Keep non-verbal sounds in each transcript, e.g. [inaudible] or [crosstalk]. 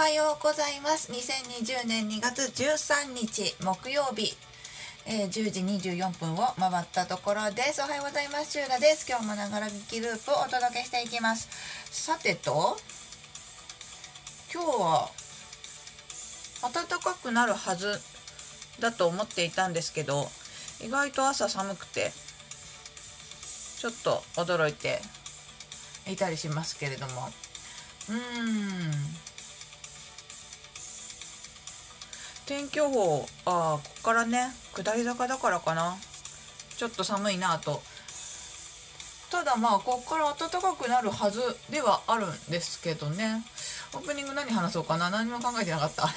はようございます。2020年2月13日木曜日、えー、10時24分を回ったところです。おはようございます。シューラです。今日もながら聞きループをお届けしていきます。さてと今日は暖かくなるはずだと思っていたんですけど意外と朝寒くてちょっと驚いていたりしますけれども。うーん。天気予報ああここからね下り坂だからかな。ちょっと寒いなと。ただまあここから暖かくなるはずではあるんですけどね。オープニング何話そうかな。何も考えてなかった。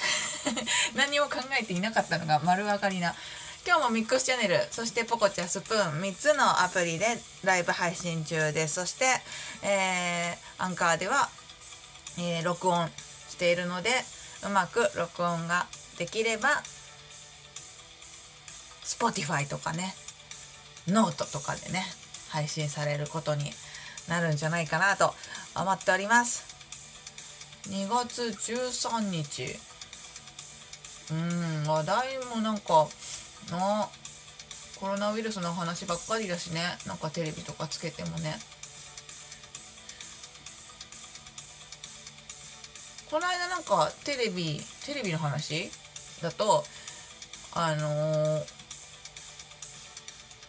[laughs] 何も考えていなかったのが丸分かりな。今日もミックスチャンネルそしてポコチャスプーン3つのアプリでライブ配信中です。そして、えー、アンカーでは、えー、録音しているのでうまく録音ができれば Spotify とかねノートとかでね配信されることになるんじゃないかなと思っております。2月13日。うん話題もなんかなコロナウイルスの話ばっかりだしね。なんかテレビとかつけてもね。この間なんかテレビテレビの話だとあのー、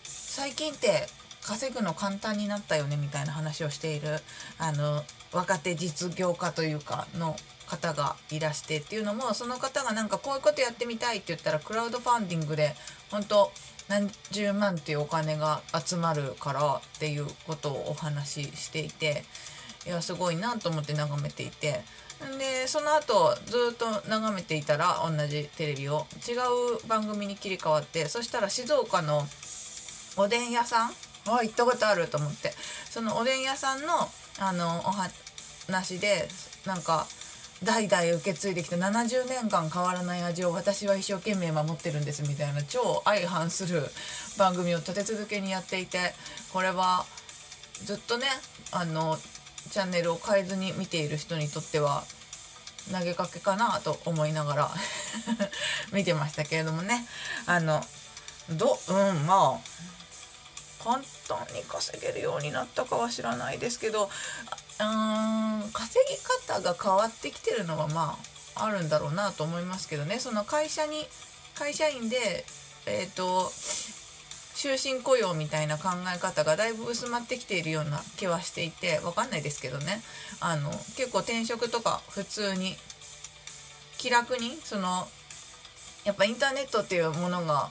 最近って稼ぐの簡単になったよねみたいな話をしているあの若手実業家というかの方がいらしてっていうのもその方がなんかこういうことやってみたいって言ったらクラウドファンディングで本当何十万っていうお金が集まるからっていうことをお話ししていていやすごいなと思って眺めていてでその後ずっと眺めていたら同じテレビを違う番組に切り替わってそしたら静岡のおでん屋さんは行ったことあると思ってそのおでん屋さんのあのお話でなんか代々受け継いできた70年間変わらない味を私は一生懸命守ってるんですみたいな超相反する番組を立て続けにやっていてこれはずっとねあのチャンネルを変えずに見ている人にとっては投げかけかなと思いながら [laughs] 見てましたけれどもね。あのどうんまあ簡単に稼げるようになったかは知らないですけどうん稼ぎ方が変わってきてるのはまああるんだろうなと思いますけどね。その会社に会社員でえっ、ー、と終身雇用みたいな考え方がだいぶ薄まってきているような気はしていて分かんないですけどね。あの結構転職とか普通に気楽にそのやっぱインターネットっていうものが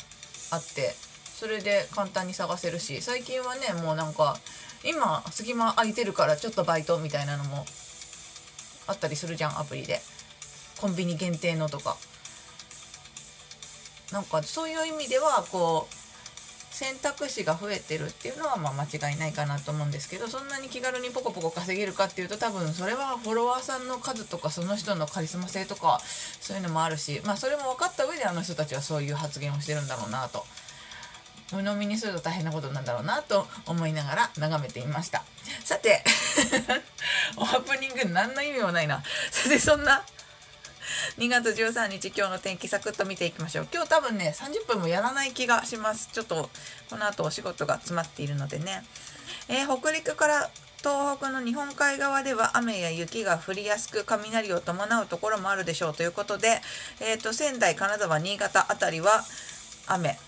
あってそれで簡単に探せるし最近はねもうなんか今隙間空いてるからちょっとバイトみたいなのもあったりするじゃんアプリで。コンビニ限定のとか。なんかそういう意味ではこう選択肢が増えてるっていうのはまあ間違いないかなと思うんですけどそんなに気軽にポコポコ稼げるかっていうと多分それはフォロワーさんの数とかその人のカリスマ性とかそういうのもあるしまあそれも分かった上であの人たちはそういう発言をしてるんだろうなと鵜呑みにすると大変なことなんだろうなと思いながら眺めていました。さて [laughs] オープニング何の意味もないな。それでそんな [laughs] 2月13日今日の天気サクッと見ていきましょう。今日多分ね30分もやらない気がします。ちょっとこの後お仕事が詰まっているのでね、えー、北陸から東北の日本海側では雨や雪が降りやすく雷を伴うところもあるでしょうということで、えーと、仙台金沢新潟辺りは雨。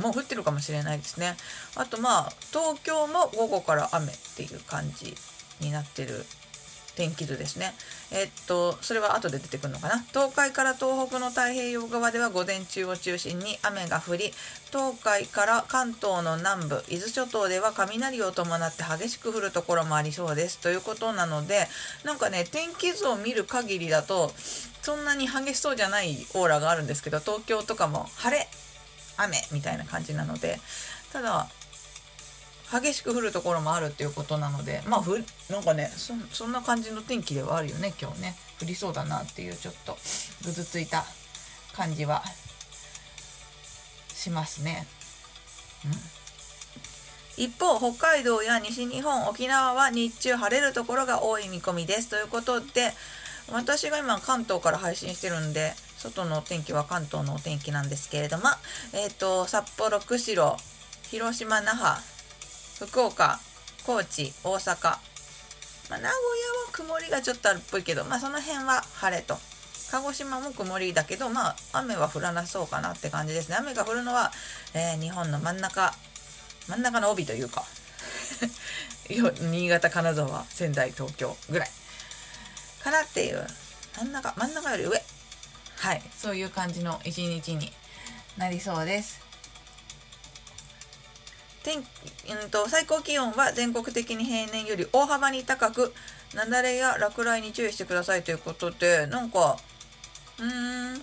もう降ってるかもしれないですね。あとまあ東京も午後から雨っていう感じになってる天気図ですね。えっと、それは後で出てくるのかな？東海から東北の太平洋側では午前中を中心に雨が降り、東海から関東の南部、伊豆諸島では雷を伴って激しく降るところもありそうです。ということなので、なんかね、天気図を見る限りだと、そんなに激しそうじゃないオーラがあるんですけど、東京とかも晴れ、雨みたいな感じなので、ただ、激しく降るところもあるっていうことなのでまあふなんかねそんな感じの天気ではあるよね今日ね。降りそうだなっていうちょっとぐずついた感じはしますね。うん、一方北海道や西日本沖縄は日中晴れるところが多い見込みです。ということで私が今関東から配信してるんで外のお天気は関東のお天気なんですけれども、えっ、ー、と札幌釧路広島那覇福岡高知大阪、まあ、名古屋は曇りがちょっとあるっぽいけど、まあ、その辺は晴れと。鹿児島も曇りだけどまあ雨は降らなそうかなって感じですね。雨が降るのは、えー、日本の真ん中真ん中の帯というか [laughs] 新潟金沢仙台東京ぐらい。かなっていう真ん中真ん中より上。はい。そういう感じの一日になりそうです。天、うんと、最高気温は全国的に平年より大幅に高く雪崩や落雷に注意してくださいということでなんかうーん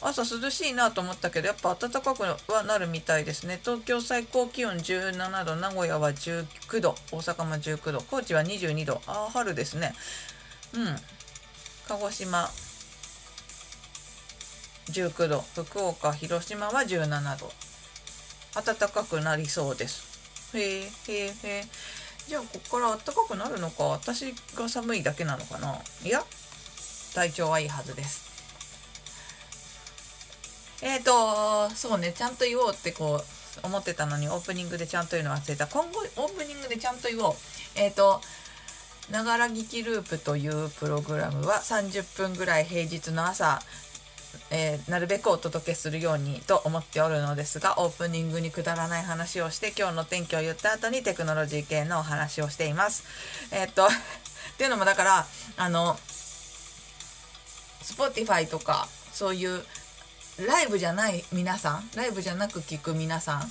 朝涼しいなと思ったけどやっぱ暖かくはなるみたいですね。東京最高気温17度名古屋は19度大阪も19度高知は22度ああ春ですね。うん。鹿児島19度福岡広島は17度。暖かくなりそうです。へえへえへえじゃあここから暖かくなるのか。私が寒いだけなのかな。いや体調はいいはずです。えっ、ー、と、そうね、ちゃんと言おうってこう、思ってたのにオープニングでちゃんと言うの忘れた。今後、オープニングでちゃんと言おう。えっ、ー、と、ながら聞きループというプログラムは30分ぐらい平日の朝、えー、なるべくお届けするようにと思っておるのですがオープニングにくだらない話をして今日の天気を言った後にテクノロジー系のお話をしています。えー、っと [laughs] っていうのもだからあの Spotify とかそういうライブじゃない皆さんライブじゃなく聞く皆さん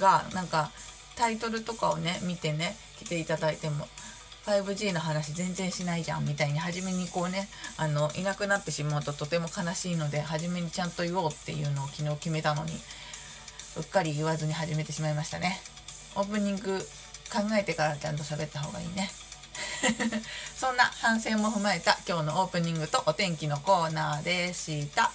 がなんかタイトルとかをね見てね来ていただいても 5G の話全然しないじゃんみたいに初めにこうねあのいなくなってしまうととても悲しいので初めにちゃんと言おうっていうのを昨日決めたのにうっかり言わずに始めてしまいましたねオープニング考えてからちゃんと喋った方がいいね [laughs] そんな反省も踏まえた今日のオープニングとお天気のコーナーでした。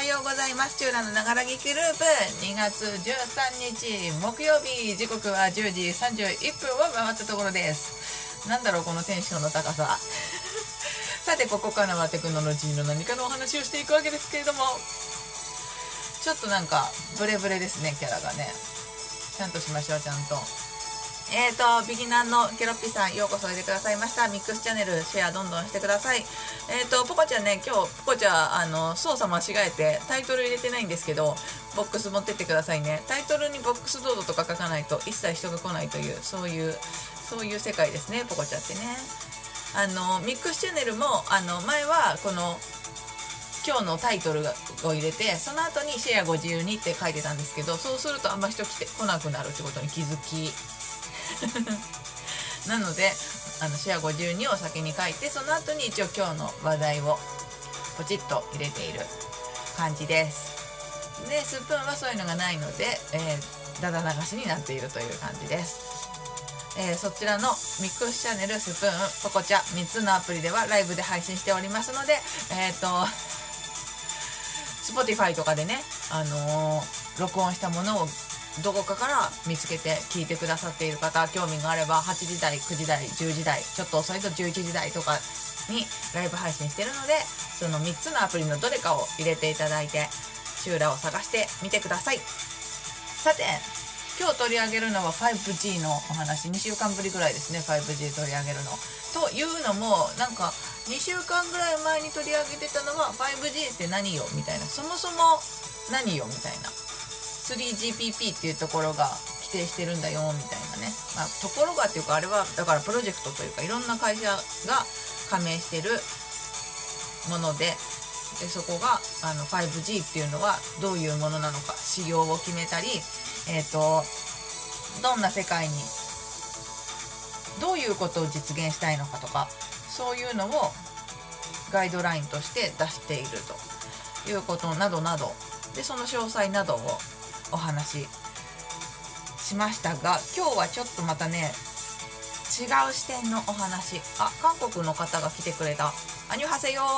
はようございます。チューラのながら聞きループ。2月13日木曜日。時刻は10時31分を回ったところです。なんだろうこのテンションの高さ。[laughs] さてここからはテクノロジーの何かのお話をしていくわけですけれども。ちょっとなんかブレブレですねキャラがね。ちゃんとしましょうちゃんと。えーと、ビギナーのケロッピさん、ようこそおいでくださいました。ミックスチャンネル、シェアどんどんしてください。えっ、ー、と、ポコちゃんね、今日、ポコちゃん、あの、操作間違えて、タイトル入れてないんですけど、ボックス持ってってくださいね。タイトルにボックスドードとか書かないと、一切人が来ないという、そういう、そういう世界ですね、ポコちゃんってね。あの、ミックスチャンネルも、あの、前は、この、今日のタイトルを入れてその後にシェアご自由にって書いてたんですけどそうするとあんま人来て来なくなるってことに気づき [laughs] なのであのシェア52を先に書いてその後に一応今日の話題をポチッと入れている感じです。でスプーンはそういうのがないので、えー、だだ流しになっているという感じです。えー、そちらのミックスチャンネルスプーンポコチャ3つのアプリではライブで配信しておりますのでえっ、ー、と Spotify とかでねあのー、録音したものをどこかから見つけて聞いてくださっている方興味があれば8時台9時台10時台ちょっと遅いと11時台とかにライブ配信してるのでその3つのアプリのどれかを入れていただいてシューラを探してみてください。さて今日取り上げるのは 5G のお話。2週間ぶりぐらいですね 5G 取り上げるの。というのもなんか2週間ぐらい前に取り上げてたのは 5G って何よみたいな。そもそも何よみたいな。3GPP っていうところが規定してるんだよみたいなね、まあ、ところがっていうかあれはだからプロジェクトというかいろんな会社が加盟してるものででそこがあの 5G っていうのはどういうものなのか仕様を決めたり、えーと、どんな世界にどういうことを実現したいのかとかそういうのをガイドラインとして出しているということなどなど。でその詳細などをお話しましたが今日はちょっとまたね違う視点のお話。あ韓国の方が来てくれた。アニュハセヨ [laughs]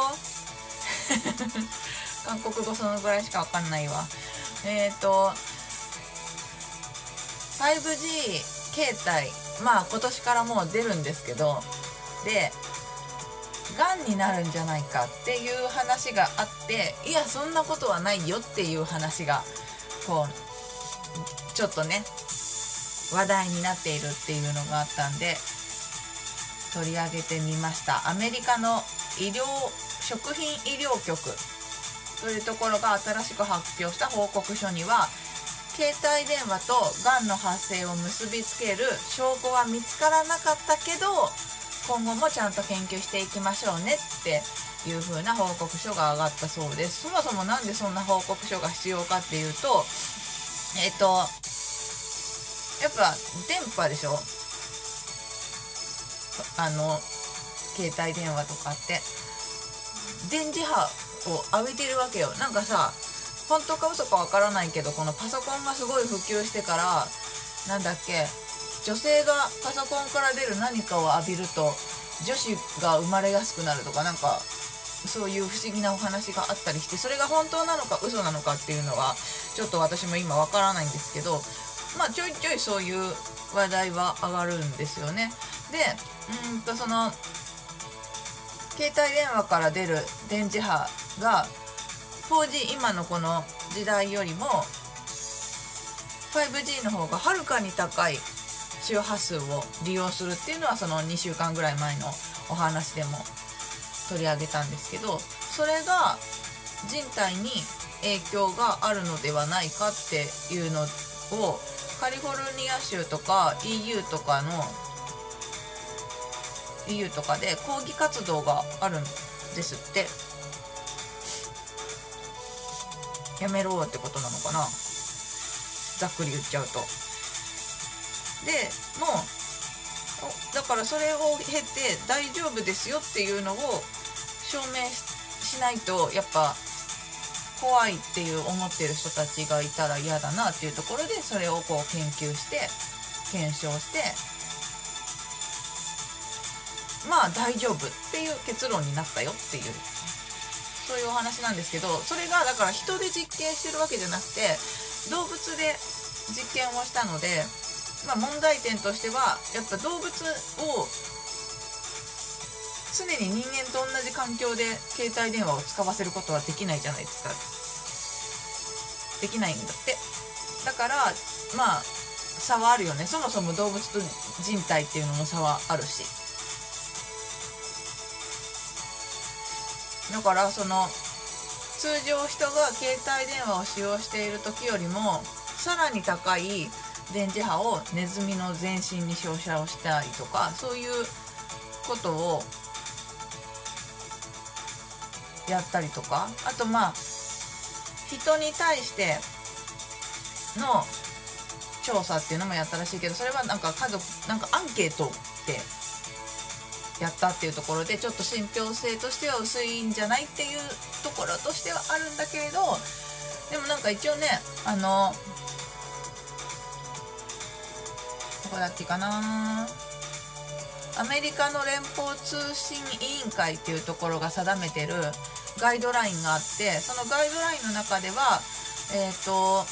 韓国語そのぐらいしかわかんないわ。えっ、ー、と 5G 携帯。まあ今年からもう出るんですけどでがんになるんじゃないかっていう話があっていやそんなことはないよっていう話がこうちょっとね話題になっているっていうのがあったんで取り上げてみました。アメリカの医療食品医療局というところが新しく発表した報告書には携帯電話とがんの発生を結びつける証拠は見つからなかったけど今後もちゃんと研究していきましょうねっていう風な報告書が上がったそうです。そもそも何でそんな報告書が必要かっていうとえっ、とやっぱ電波でしょ。あの携帯電話とかって。電磁波を浴びてるわけよ。なんかさ本当か嘘かわからないけどこのパソコンがすごい普及してからなんだっけ女性がパソコンから出る何かを浴びると女子が生まれやすくなるとかなんかそういう不思議なお話があったりしてそれが本当なのか嘘なのかっていうのはちょっと私も今わからないんですけどまあちょいちょいそういう話題は上がるんですよね。でうんとその携帯電話から出る電磁波が 4G 今のこの時代よりも 5G の方がはるかに高い周波数を利用するっていうのはその2週間ぐらい前のお話でも取り上げたんですけどそれが人体に影響があるのではないかっていうのをカリフォルニア州とか EU とかの EU とかで抗議活動があるんですって。やめろってことなのかな。ざっくり言っちゃうと。でもうだからそれを経て大丈夫ですよっていうのを証明しないとやっぱ怖いっていう思ってる人たちがいたら嫌だなっていうところでそれをこう研究して検証してまあ大丈夫っていう結論になったよっていう。そういうお話なんですけどそれがだから人で実験してるわけじゃなくて動物で実験をしたので、まあ、問題点としてはやっぱ動物を常に人間と同じ環境で携帯電話を使わせることはできないじゃないですか。できないんだって。だからまあ差はあるよね。そもそも動物と人体っていうのも差はあるし。だからその通常人が携帯電話を使用している時よりもさらに高い電磁波をネズミの全身に照射をしたりとかそういうことをやったりとか。あとまあ人に対しての調査っていうのもやったらしいけどそれはなんか家族なんかアンケートってやったっていうところでちょっと信憑性としては薄いんじゃないっていうところとしてはあるんだけれどでもなんか一応ねあのどこだっけかな。アメリカの連邦通信委員会っていうところが定めてるガイドラインがあってそのガイドラインの中ではえっ、ー、と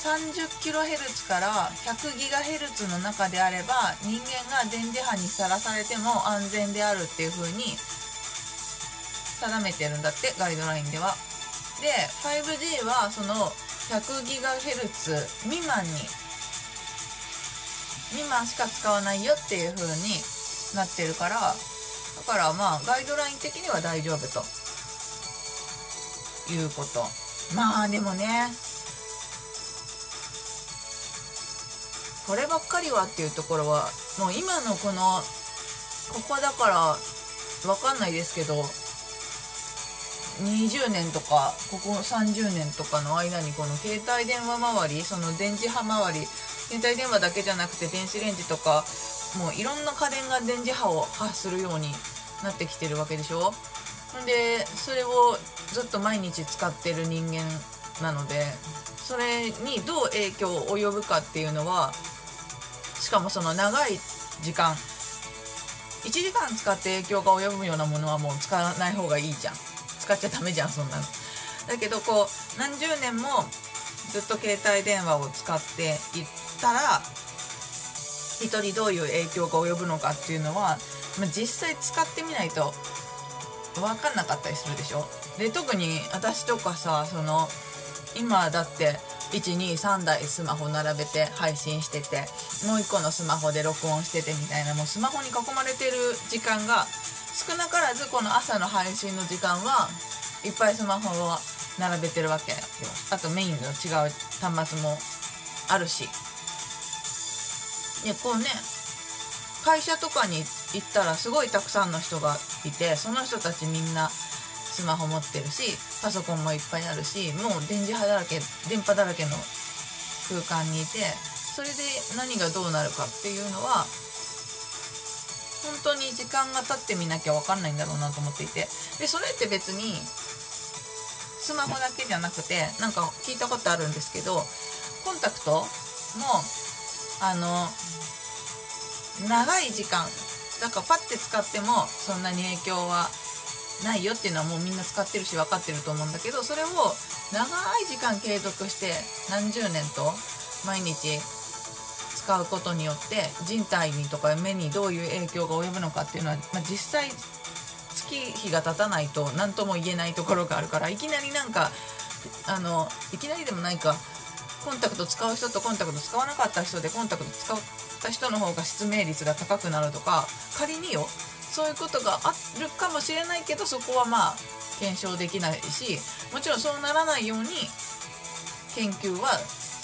30kHz から 100GHz の中であれば人間が電磁波にさらされても安全であるっていう風に定めてるんだってガイドラインでは。で 5G はその 100GHz 未満に未満しか使わないよっていう風になってるからだからまあガイドライン的には大丈夫と。いうこと。まあでもねこればっかりはっていうところはもう今のこのここだから分かんないですけど20年とかここ30年とかの間にこの携帯電話周りその電磁波周り携帯電話だけじゃなくて電子レンジとかもういろんな家電が電磁波を発するようになってきてるわけでしょ？でそれをずっと毎日使ってる人間なのでそれにどう影響を及ぶかっていうのはしかもその長い時間1時間使って影響が及ぶようなものはもう使わない方がいいじゃん。使っちゃダメじゃんそんなの。だけどこう何十年もずっと携帯電話を使っていたら人にどういう影響が及ぶのかっていうのは、ま、実際使ってみないと分かんなかったりするでしょ？で特に私とかさその今だって123台スマホ並べて配信しててもう1個のスマホで録音しててみたいなもうスマホに囲まれてる時間が少なからずこの朝の配信の時間はいっぱいスマホを並べてるわけよ。あとメインの違う端末もあるし。でこうね会社とかに行ったらすごいたくさんの人がいてその人たちみんなスマホ持ってるしパソコンもいっぱいあるしもう電磁波だらけ電波だらけの空間にいてそれで何がどうなるかっていうのは本当に時間が経ってみなきゃ分かんないんだろうなと思っていて。でそれって別にスマホだけじゃなくてなんか聞いたことあるんですけどコンタクトもあの長い時間だからパッて使ってもそんなに影響はないよっていうのはもうみんな使ってるし分かってると思うんだけどそれを長い時間継続して何十年と毎日使うことによって人体にとか目にどういう影響が及ぶのかっていうのは、まあ、実際月日が経たないと何とも言えないところがあるからいきなりなんかあのいきなりでもないかコンタクト使う人とコンタクト使わなかった人でコンタクト使った人の方が失明率が高くなるとか仮によそういうことがあるかもしれないけどそこはまあ検証できないしもちろんそうならないように研究は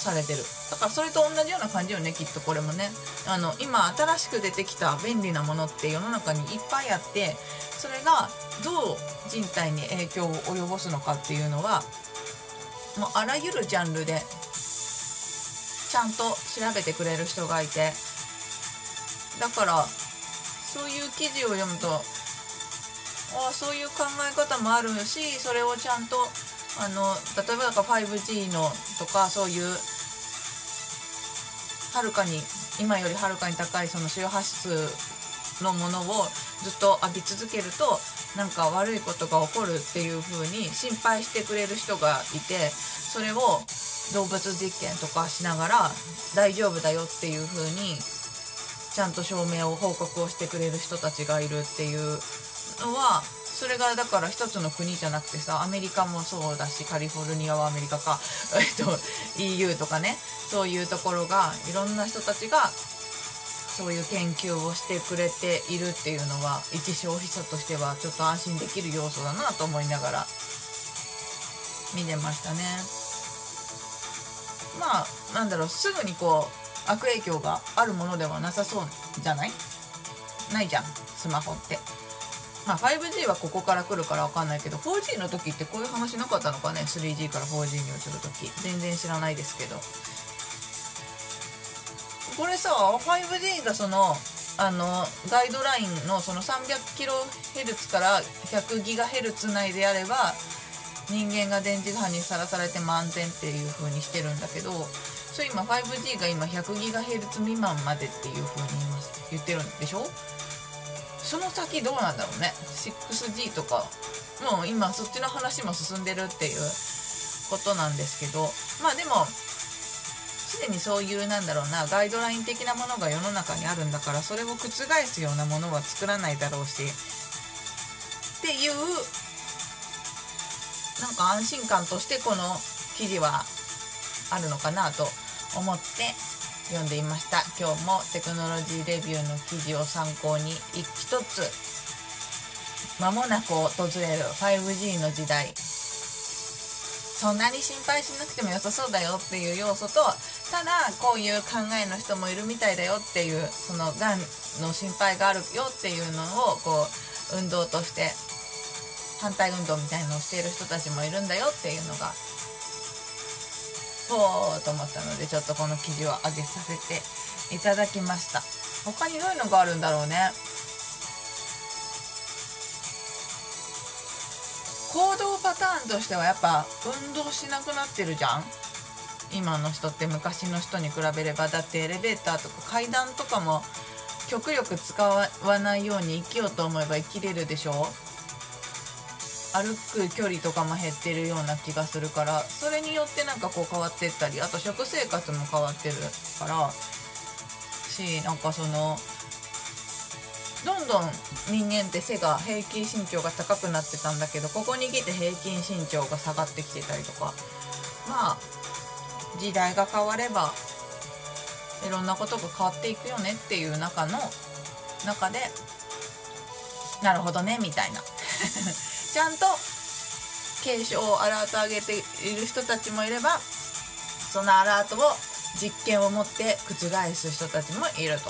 されてる。だからそれと同じような感じよねきっとこれもね。あの今新しく出てきた便利なものって世の中にいっぱいあってそれがどう人体に影響を及ぼすのかっていうのはもうあらゆるジャンルでちゃんと調べてくれる人がいて。だからそういう記事を読むとああそういう考え方もあるしそれをちゃんとあの例えばだから 5G のとかそういうはるかに今よりはるかに高いその周波数のものをずっと浴び続けるとなんか悪いことが起こるっていう風に心配してくれる人がいてそれを動物実験とかしながら大丈夫だよっていう風にちゃんと証明を報告をしてくれる人たちがいるっていうのはそれがだから一つの国じゃなくてさアメリカもそうだしカリフォルニアはアメリカか、[laughs] えっと、EU とかねそういうところがいろんな人たちがそういう研究をしてくれているっていうのは一消費者としてはちょっと安心できる要素だなと思いながら見てましたね。まあなんだろうすぐにこう悪影響があるものではなさそうじゃない？ないじゃんスマホって。まあ 5G はここから来るから分かんないけど 4G の時ってこういう話なかったのかね？3G から 4G に移る時。全然知らないですけど。これさ 5G がそのあのガイドラインのその 300kHz から 100GHz 内であれば人間が電磁波にさらされても安全っていう風にしてるんだけどそれ今 5G が今 100GHz 未満までっていう風に言ってるんでしょ？その先どうなんだろうね。6G とかもう今そっちの話も進んでるっていうことなんですけどまあでもすでにそういうなんだろうなガイドライン的なものが世の中にあるんだからそれを覆すようなものは作らないだろうしっていうなんか安心感としてこの記事はあるのかなと思って読んでいました。今日もテクノロジーレビューの記事を参考に一つ間もなく訪れる 5G の時代。そんなに心配しなくても良さそうだよっていう要素とただこういう考えの人もいるみたいだよっていうそのがんの心配があるよっていうのをこう運動として反対運動みたいのをしている人たちもいるんだよっていうのがほうと思ったのでちょっとこの記事を上げさせていただきました。他にどういうのがあるんだろうね。行動パターンとしてはやっぱ運動しなくなってるじゃん。今の人って昔の人に比べればだってエレベーターとか階段とかも極力使わないように生きようと思えば生きれるでしょ。歩く距離とかも減ってるような気がするからそれによってなんかこう変わってったりあと食生活も変わってるからしなんかそのどんどん人間って背が平均身長が高くなってたんだけどここに来て平均身長が下がってきてたりとかまあ時代が変わればいろんなことが変わっていくよねっていう中の中でなるほどねみたいな。ちゃんと警鐘をアラート上げている人たちもいればそのアラートを実験を持って覆す人たちもいると。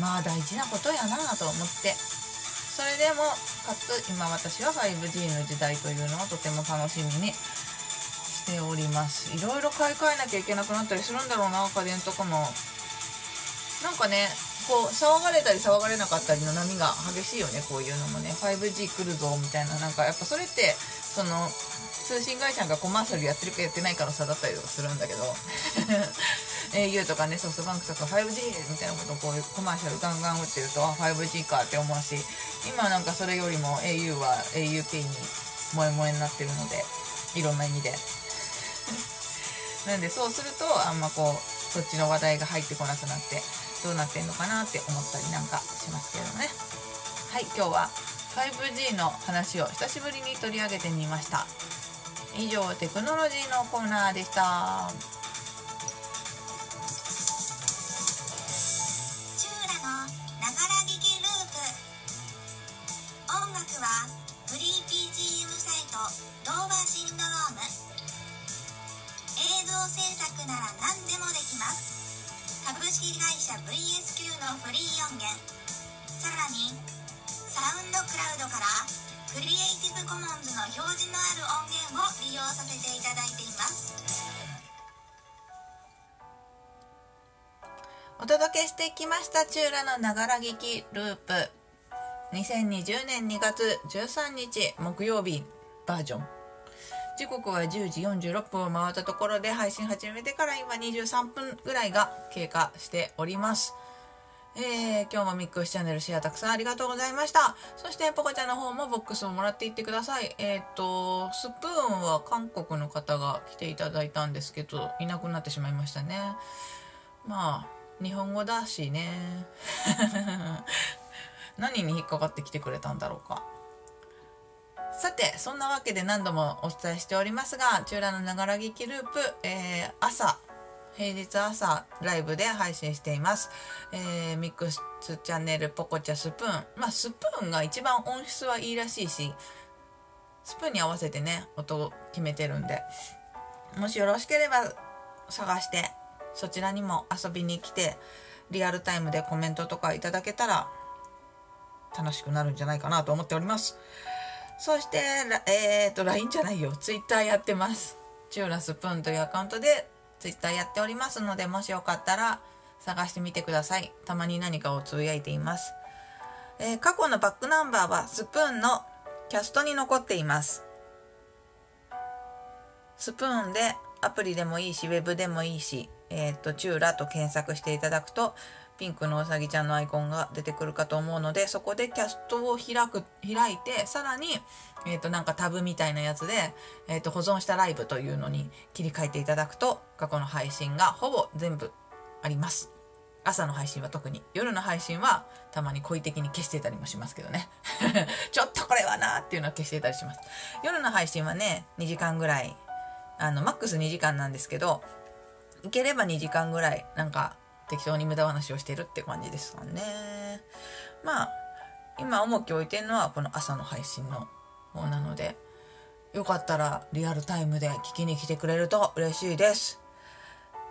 まあ大事なことやなと思って。それでもかつ今私は 5G の時代というのをとても楽しみにしております。いろいろ買い替えなきゃいけなくなったりするんだろうな家電とかも。なんかねこう騒がれたり騒がれなかったりの波が激しいよねこういうのもね。5G 来るぞみたいな。なんかやっぱそれってその通信会社がコマーシャルやってるかやってないかの差だったりとかするんだけど。[laughs] au とかねソフトバンクとか 5G みたいなことをこういうコマーシャルガンガン打ってるとあ 5G かって思うし。今なんかそれよりも au は auP に萌え萌えになってるのでいろんな意味で。[laughs] なんでそうするとあんまこうそっちの話題が入ってこなくなって。どうなってんのかなって思ったりなんかしますけどね。はい今日は 5G の話を久しぶりに取り上げてみました。以上テクノロジーのコーナーでした。チューラのながら聞きループ。音楽はフリー BGM サイトドーバーシンドローム。映像制作なら何でもできます。株式会社 VSQ のフリー音源。さらにサウンドクラウドからクリエイティブコモンズの表示のある音源を利用させていただいています。お届けしてきましたチューラのながら聞きループ。2020年2月13日木曜日バージョン。時刻は10時46分を回ったところで配信始めてから今23分ぐらいが経過しておりますえー、今日もミックスチャンネルシェアたくさんありがとうございました。そして、ポコちゃんの方もボックスをもらっていってください。えっ、ー、と、スプーンは韓国の方が来ていただいたんですけど、いなくなってしまいましたね。まあ、日本語だしね。[laughs] 何に引っかかってきてくれたんだろうか。さて、そんなわけで何度もお伝えしておりますが、チューラのながら聞きループ、えー、朝、平日朝ライブで配信しています。えー、ミックスチャンネルポコチャスプーン。まあ、スプーンが一番音質はいいらしいし、スプーンに合わせてね、音を決めてるんで、もしよろしければ探して、そちらにも遊びに来て、リアルタイムでコメントとかいただけたら、楽しくなるんじゃないかなと思っております。そして、えっ、ー、と、LINE じゃないよ。Twitter やってます。チューラスプーンというアカウントで Twitter やっておりますので、もしよかったら探してみてください。たまに何かをつぶやいています。えー、過去のバックナンバーはスプーンのキャストに残っています。スプーンでアプリでもいいし、ウェブでもいいし、えっ、ー、と、チューラと検索していただくと、ピンクのうさぎちゃんのアイコンが出てくるかと思うので、そこでキャストを開く、開いて、さらに、えっ、ー、と、なんかタブみたいなやつで、えっ、ー、と、保存したライブというのに切り替えていただくと、過去の配信がほぼ全部あります。朝の配信は特に。夜の配信はたまに故意的に消してたりもしますけどね。[laughs] ちょっとこれはなっていうのは消してたりします。夜の配信はね、2時間ぐらい、あの、マックス2時間なんですけど、いければ2時間ぐらい、なんか、適当に無駄話をしてるって感じですかね。まあ、今重きを置いてるのはこの朝の配信の方なので、よかったらリアルタイムで聞きに来てくれると嬉しいです。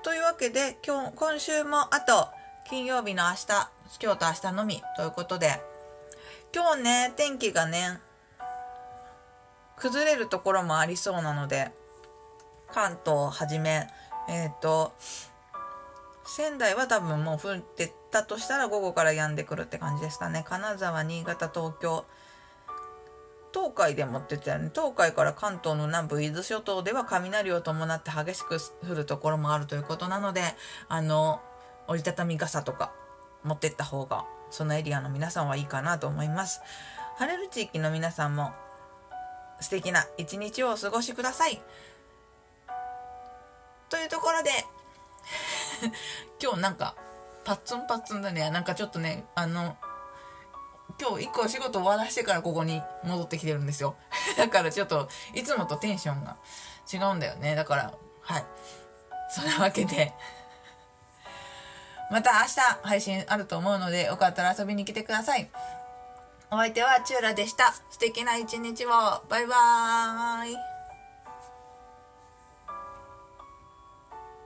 というわけで、今日、今週もあと、金曜日の明日、今日と明日のみということで、今日ね、天気がね、崩れるところもありそうなので、関東をはじめ、えっ、ー、と、仙台は多分もう降ってたとしたら午後から止んでくるって感じですかね。金沢、新潟、東京。東海でもって言ってたよね。東海から関東の南部伊豆諸島では雷を伴って激しく降るところもあるということなのであの折りたたみ傘とか持ってった方がそのエリアの皆さんはいいかなと思います。晴れる地域の皆さんも素敵な一日をお過ごしください。というところで [laughs] 今日なんかパッツンパッツンだね。なんかちょっとねあの今日一個仕事終わらしてからここに戻ってきてるんですよ。[laughs] だからちょっといつもとテンションが違うんだよね。だからはい。そんなわけで。[laughs] また明日配信あると思うのでよかったら遊びに来てください。お相手はチューラでした。素敵な一日を。バイバーイ。